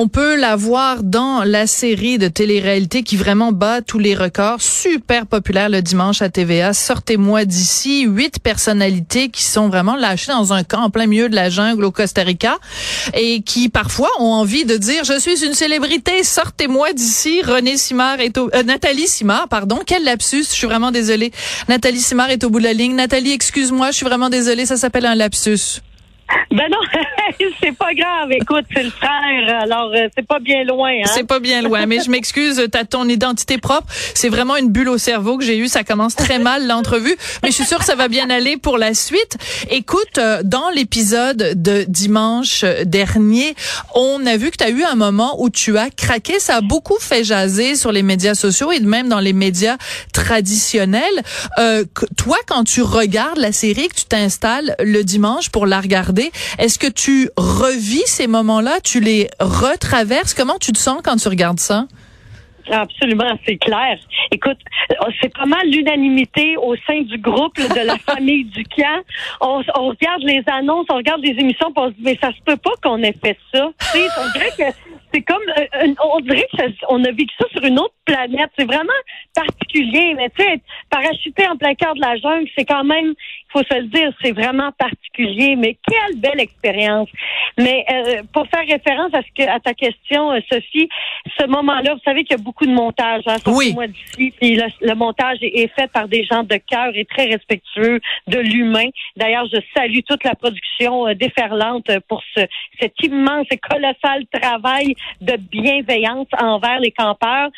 On peut la voir dans la série de télé-réalité qui vraiment bat tous les records. Super populaire le dimanche à TVA. Sortez-moi d'ici. Huit personnalités qui sont vraiment lâchées dans un camp en plein milieu de la jungle au Costa Rica et qui parfois ont envie de dire je suis une célébrité. Sortez-moi d'ici. René Simard est au, euh, Nathalie Simard, pardon. Quel lapsus. Je suis vraiment désolée. Nathalie Simard est au bout de la ligne. Nathalie, excuse-moi. Je suis vraiment désolée. Ça s'appelle un lapsus. Ben non, c'est pas grave. Écoute, c'est le frère, alors euh, c'est pas bien loin. Hein? C'est pas bien loin, mais je m'excuse, t'as ton identité propre. C'est vraiment une bulle au cerveau que j'ai eue. Ça commence très mal l'entrevue, mais je suis sûre que ça va bien aller pour la suite. Écoute, euh, dans l'épisode de dimanche dernier, on a vu que tu as eu un moment où tu as craqué. Ça a beaucoup fait jaser sur les médias sociaux et même dans les médias traditionnels. Euh, toi, quand tu regardes la série, que tu t'installes le dimanche pour la regarder est-ce que tu revis ces moments-là? Tu les retraverses? Comment tu te sens quand tu regardes ça? Absolument, c'est clair. Écoute, c'est pas mal l'unanimité au sein du groupe de la famille du camp. On, regarde les annonces, on regarde les émissions, on se dit mais ça se peut pas qu'on ait fait ça. on dirait que c'est comme, euh, on dirait qu'on a vécu ça sur une autre planète. C'est vraiment particulier. Mais tu sais, parachuter en plein cœur de la jungle, c'est quand même, faut se le dire, c'est vraiment particulier. Mais quelle belle expérience. Mais euh, pour faire référence à ce que à ta question, euh, Sophie, ce moment-là, vous savez qu'il y a beaucoup de montage. Hein, oui. Moi d'ici, puis le, montage est, fait par des gens de cœur et très respectueux de l'humain. D'ailleurs, je salue toute la production déferlante pour ce, cet immense et colossal travail de bienveillance envers les campeurs.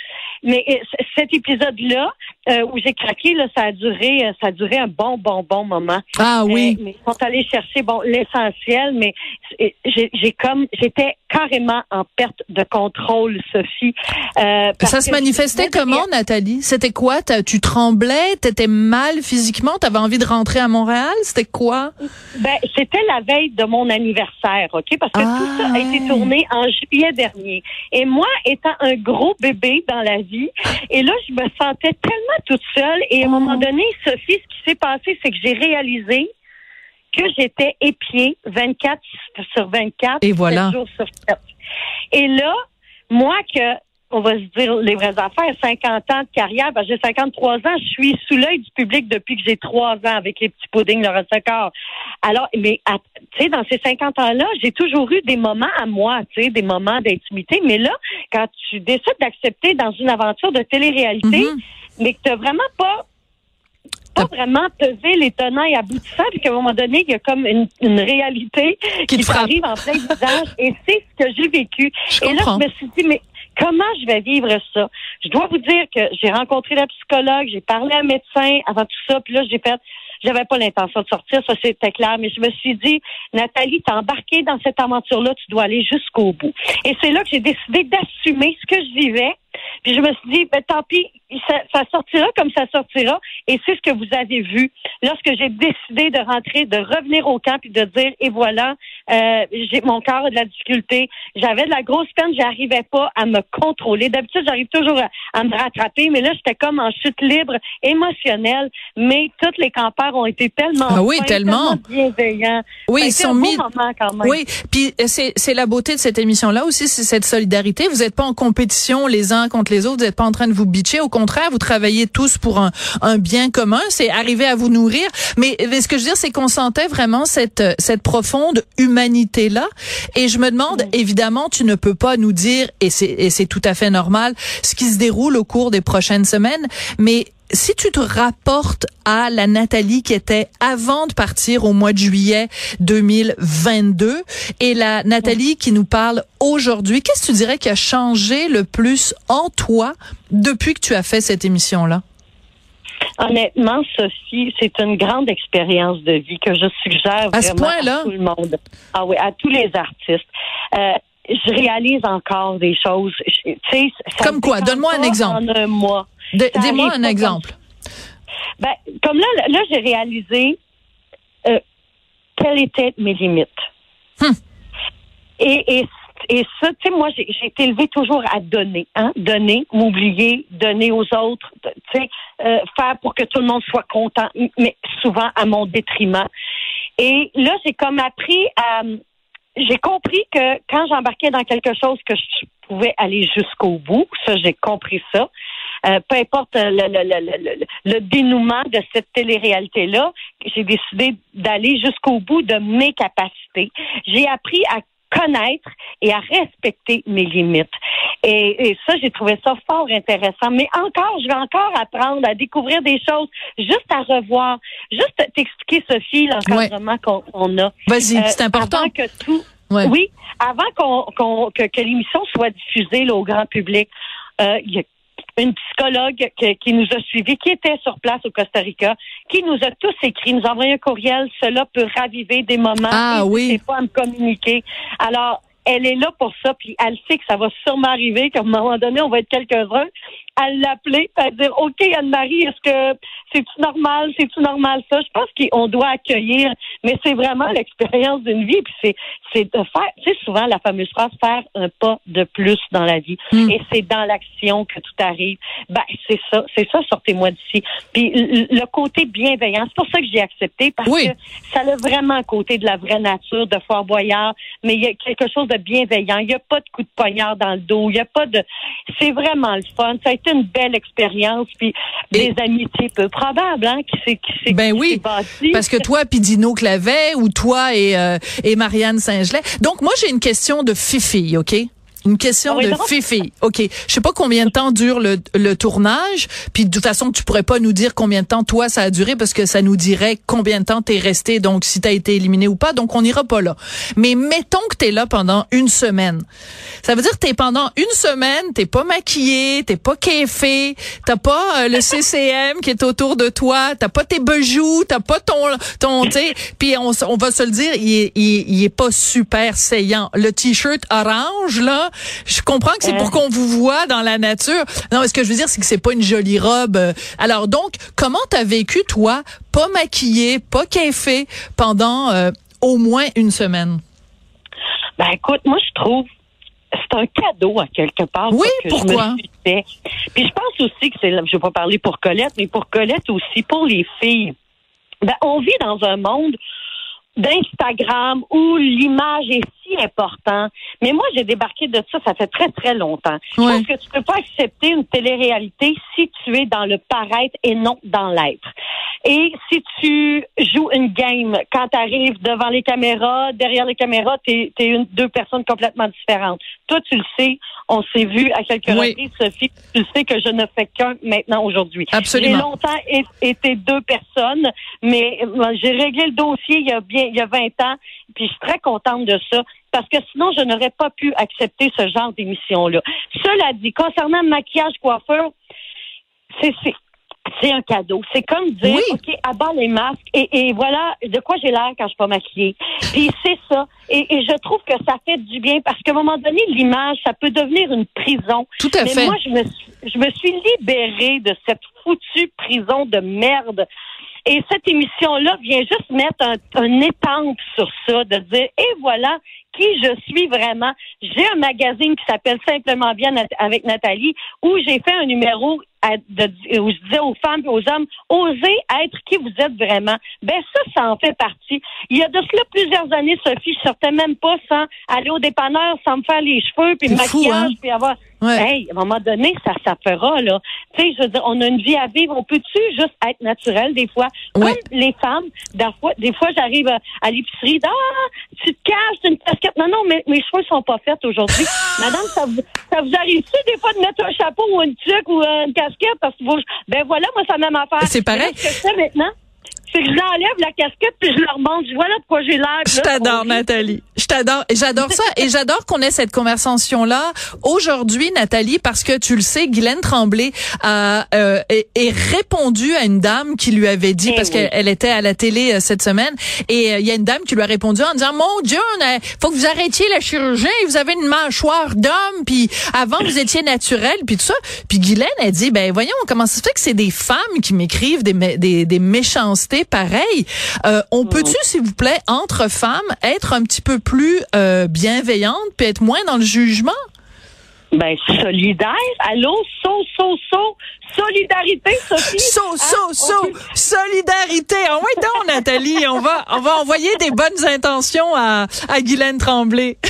Mais euh, cet épisode-là, euh, où j'ai craqué, là, ça a duré, euh, ça a duré un bon, bon, bon moment. Ah oui. mais ils sont allés chercher bon l'essentiel, mais j'ai comme j'étais carrément en perte de contrôle, Sophie. ça se manifestait comment, Nathalie? C'était quoi? Tu tremblais? T'étais mal physiquement? T'avais envie de rentrer à Montréal? C'était quoi? Ben, c'était la veille de mon anniversaire, ok? Parce que tout ça a été ah. tourné en juillet dernier. Et moi, étant un gros bébé dans la vie, et là, je me sentais tellement toute seule. Et à un moment donné, Sophie, ce qui s'est passé, c'est que j'ai réalisé que j'étais épiée 24 sur 24, et voilà. jours sur 7. Et là, moi que on va se dire les vraies affaires, 50 ans de carrière, ben j'ai 53 ans, je suis sous l'œil du public depuis que j'ai 3 ans avec les petits puddings le corps. Alors, mais tu sais, dans ces 50 ans-là, j'ai toujours eu des moments à moi, tu sais, des moments d'intimité. Mais là, quand tu décides d'accepter dans une aventure de télé-réalité, mm-hmm. mais que tu vraiment pas pas vraiment peser les tenants et aboutissants, puis qu'à un moment donné, il y a comme une, réalité qui, arrive en plein visage. Et c'est ce que j'ai vécu. et là, je me suis dit, mais comment je vais vivre ça? Je dois vous dire que j'ai rencontré la psychologue, j'ai parlé à un médecin avant tout ça, puis là, j'ai fait j'avais pas l'intention de sortir, ça c'était clair, mais je me suis dit, Nathalie, t'es embarquée dans cette aventure-là, tu dois aller jusqu'au bout. Et c'est là que j'ai décidé d'assumer ce que je vivais. Puis je me suis dit, ben, tant pis, ça, sortira comme ça sortira. Et c'est ce que vous avez vu lorsque j'ai décidé de rentrer, de revenir au camp et de dire, et voilà, euh, j'ai mon cœur a de la difficulté. J'avais de la grosse peine, j'arrivais pas à me contrôler. D'habitude, j'arrive toujours à, me rattraper, mais là, j'étais comme en chute libre émotionnelle. Mais tous les campeurs ont été tellement, ah oui, tellement. bienveillants. Oui, ils sont mis. quand même. Oui, puis euh, c'est la beauté de cette émission-là aussi, c'est cette solidarité. Vous n'êtes pas en compétition les uns contre les autres. Vous n'êtes pas en train de vous bitcher. Au contraire, vous travaillez tous pour un, un bien commun. C'est arriver à vous nourrir. Mais, ce que je veux dire, c'est qu'on sentait vraiment cette, cette profonde humanité-là. Et je me demande, évidemment, tu ne peux pas nous dire, et c'est tout à fait normal, ce qui se déroule au cours des prochaines semaines, mais si tu te rapportes à la Nathalie qui était avant de partir au mois de juillet 2022 et la Nathalie qui nous parle aujourd'hui, qu'est-ce que tu dirais qui a changé le plus en toi depuis que tu as fait cette émission-là? Honnêtement, Sophie, c'est une grande expérience de vie que je suggère à, vraiment à tout le monde. Ah oui, à tous les artistes. Euh, je réalise encore des choses. Comme quoi? Donne-moi un exemple. En un mois. Dis-moi un exemple. Ben, comme là, là, j'ai réalisé euh, quelles étaient mes limites. Hum. Et, et, Et ça, tu sais, moi, j'ai été élevée toujours à donner, hein, donner, m'oublier, donner aux autres, tu sais, euh, faire pour que tout le monde soit content, mais souvent à mon détriment. Et là, j'ai comme appris à, j'ai compris que quand j'embarquais dans quelque chose que je pouvais aller jusqu'au bout, ça, j'ai compris ça. Euh, peu importe le, le, le, le, dénouement de cette télé-réalité-là, j'ai décidé d'aller jusqu'au bout de mes capacités. J'ai appris à connaître et à respecter mes limites. Et, ça, j'ai trouvé ça fort intéressant. Mais encore, je vais encore apprendre à découvrir des choses, juste à revoir, juste t'expliquer, Sophie, l'encadrement qu'on a. Vas-y, euh, c'est important. Avant que tout, Oui, avant qu'on, que, que l'émission soit diffusée au grand public, euh, il y a une psychologue qui, nous a suivis, qui était sur place au Costa Rica, qui nous a tous écrit, nous a envoyé un courriel. Cela peut raviver des moments. Ah oui. pas à me communiquer. Alors, elle est là pour ça, puis elle sait que ça va sûrement arriver, qu'à un moment donné, on va être quelques-uns à l'appeler, à dire OK Anne-Marie, est-ce que c'est-tu normal, c'est-tu normal ça? Je pense qu'on doit accueillir, mais c'est vraiment l'expérience d'une vie, puis c'est, c'est de faire, tu sais, souvent la fameuse phrase faire un pas de plus dans la vie. Hmm. Et c'est dans l'action que tout arrive. Ben, c'est ça, c'est ça, sortez-moi d'ici. Puis le côté bienveillant, c'est pour ça que j'ai accepté, parce que ça a vraiment un côté de la vraie nature, de Fort Boyard, mais il y a quelque chose de bienveillant. Il n'y a pas de coup de poignard dans le dos, il n'y a pas de... C'est vraiment le fun. Ça a été une belle expérience, puis des amitiés peu probables, hein, qui s'est qui ben oui, parce que toi puis Dino Clavet ou toi et euh, et Marianne Saint-Gelais. Donc moi j'ai une question de Fifi, OK? Une question de Fifi. OK. Je sais pas combien de temps dure le, le tournage. Puis de toute façon, tu pourrais pas nous dire combien de temps toi ça a duré parce que ça nous dirait combien de temps t'es resté, donc si t'as été éliminé ou pas. Donc on n'ira pas là. Mais mettons que t'es là pendant une semaine. Ça veut dire que t'es pendant une semaine, t'es pas maquillé, t'es pas café, t'as pas euh, le CCM qui est autour de toi, t'as pas tes bijoux, t'as pas ton ton, Puis on, on va se le dire, il il, il est pas super saillant. Le t-shirt orange là je comprends que c'est pour qu'on vous voit dans la nature. Non, ce que je veux dire, c'est que c'est pas une jolie robe. Alors donc, comment t'as vécu toi, pas maquillé, pas café pendant euh, au moins une semaine? Ben écoute, moi je trouve c'est un cadeau à quelque part. Oui, pourquoi? Puis je pense aussi que c'est, je vais pas parler pour Colette, mais pour Colette aussi, pour les filles. Ben, on vit dans un monde d'Instagram où l'image est si importante. Mais moi, j'ai débarqué de ça, ça fait très, très longtemps. Je pense que tu peux pas accepter une télé-réalité si tu es dans le paraître et non dans l'être. Et si tu joues une game, quand tu arrives devant les caméras, derrière les caméras, tu es, une, deux personnes complètement différentes. Toi, tu le sais, on s'est vu à quelques reprises, Sophie, tu sais que je ne fais qu'un maintenant aujourd'hui. Absolument. J'ai longtemps été deux personnes, mais j'ai réglé le dossier il y a bien il y a 20 ans, puis je suis très contente de ça parce que sinon, je n'aurais pas pu accepter ce genre d'émission-là. Cela dit, concernant le maquillage coiffeur, c'est c'est un cadeau. C'est comme dire, OK, abat les masques et, voilà de quoi j'ai l'air quand je suis pas maquillée. Puis c'est ça. Et, je trouve que ça fait du bien parce qu'à un moment donné, l'image, ça peut devenir une prison. Tout à Mais moi, je me, je me suis libérée de cette foutue prison de merde et cette émission-là vient juste mettre un, un étampe sur ça, de dire, et voilà qui je suis vraiment. J'ai un magazine qui s'appelle Simplement Bien avec Nathalie, où j'ai fait un numéro où je disais aux femmes et aux hommes, osez être qui vous êtes vraiment. Ben ça, ça en fait partie. Il y a de cela plusieurs années, Sophie, je sortais même pas sans aller au dépanneur, sans me faire les cheveux, puis le maquillage, hein? puis avoir Ouais. Hey, à un moment donné, ça, ça fera, là. Tu sais, je veux dire, on a une vie à vivre. On peut-tu juste être naturel des fois? Comme les femmes, des fois, des fois j'arrive à, l'épicerie, ah, tu te caches, une casquette. Non, non, mais mes cheveux sont pas faits aujourd'hui. Madame, ça vous, ça vous arrive-tu des fois de mettre un chapeau ou une tuque ou une casquette? Parce que vous, ben voilà, moi, la même affaire. C'est pareil. Ce que maintenant, c'est que je l'enlève la casquette puis je la remonte. Voilà de quoi j'ai l'air. Je t'adore, Nathalie. T'adore. J'adore ça. Et j'adore qu'on ait cette conversation-là aujourd'hui, Nathalie, parce que tu le sais, Guylaine Tremblay a euh, est, répondu à une dame qui lui avait dit, eh parce qu'elle était à la télé euh, cette semaine, et euh, il y a une dame qui lui a répondu en disant, mon Dieu, faut que vous arrêtiez la chirurgie, vous avez une mâchoire d'homme, puis avant vous étiez naturel, puis tout ça. Puis Guylaine a dit, ben voyons, comment ça se fait que c'est des femmes qui m'écrivent des, des, des méchancetés pareilles? Euh, on peut-tu, s'il vous plaît, entre femmes, être un petit peu plus plus euh, bienveillante, puis être moins dans le jugement? Ben, solidaire. Allô, so, so, so. Solidarité, Sophie. So, so, Ah, so. peut- Solidarité. Ah ouais, donc, Nathalie, on va, on va envoyer des bonnes intentions à, à Guylaine Tremblay.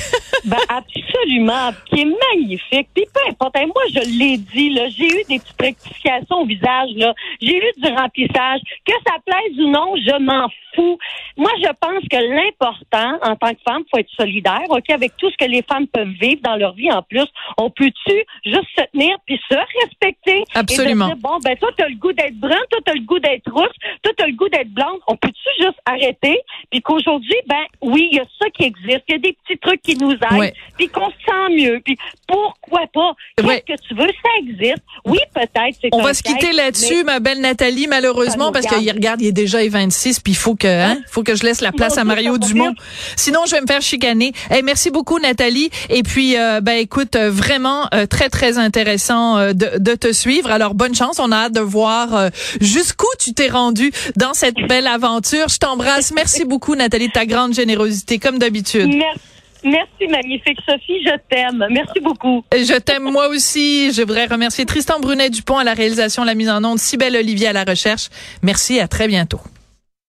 Ben, absolument, qui est magnifique. Puis peu importe, hein, moi je l'ai dit, là, j'ai eu des petites rectifications au visage, là. J'ai eu du remplissage. Que ça plaise ou non, je m'en fous. Moi, je pense que l'important, en tant que femme, faut être solidaire, OK, avec tout ce que les femmes peuvent vivre dans leur vie en plus. On peut-tu juste se tenir puis se respecter? Absolument. Et dire, bon, ben, toi, t'as le goût d'être brun, toi, t'as le goût d'être rousse, toi, t'as le goût d'être blonde. On peut-tu juste arrêter? Puis qu'aujourd'hui, ben, oui, il y a ça qui existe. Il y a des petits trucs qui nous aident Ouais. puis qu'on se sent mieux, puis pourquoi pas? Qu'est-ce Ouais. que tu veux? Ça existe. Oui, peut-être. On va se quitter là-dessus, ma belle Nathalie, malheureusement, parce qu'il regarde, il est déjà 26, puis il faut que, hein, faut que je laisse la place à Mario Dumont. Sinon, je vais me faire chicaner. Eh, merci beaucoup, Nathalie. Et puis, euh, ben, écoute, euh, vraiment euh, très, très intéressant euh, de, de te suivre. Alors, bonne chance. On a hâte de voir jusqu'où tu t'es rendu dans cette belle aventure. Je t'embrasse. Merci beaucoup, Nathalie, de ta grande générosité, comme d'habitude. Merci. Merci, magnifique Sophie. Je t'aime. Merci beaucoup. Je t'aime moi aussi. Je voudrais remercier Tristan Brunet-Dupont à la réalisation, la mise en onde, Cybelle Olivier à la recherche. Merci, à très bientôt.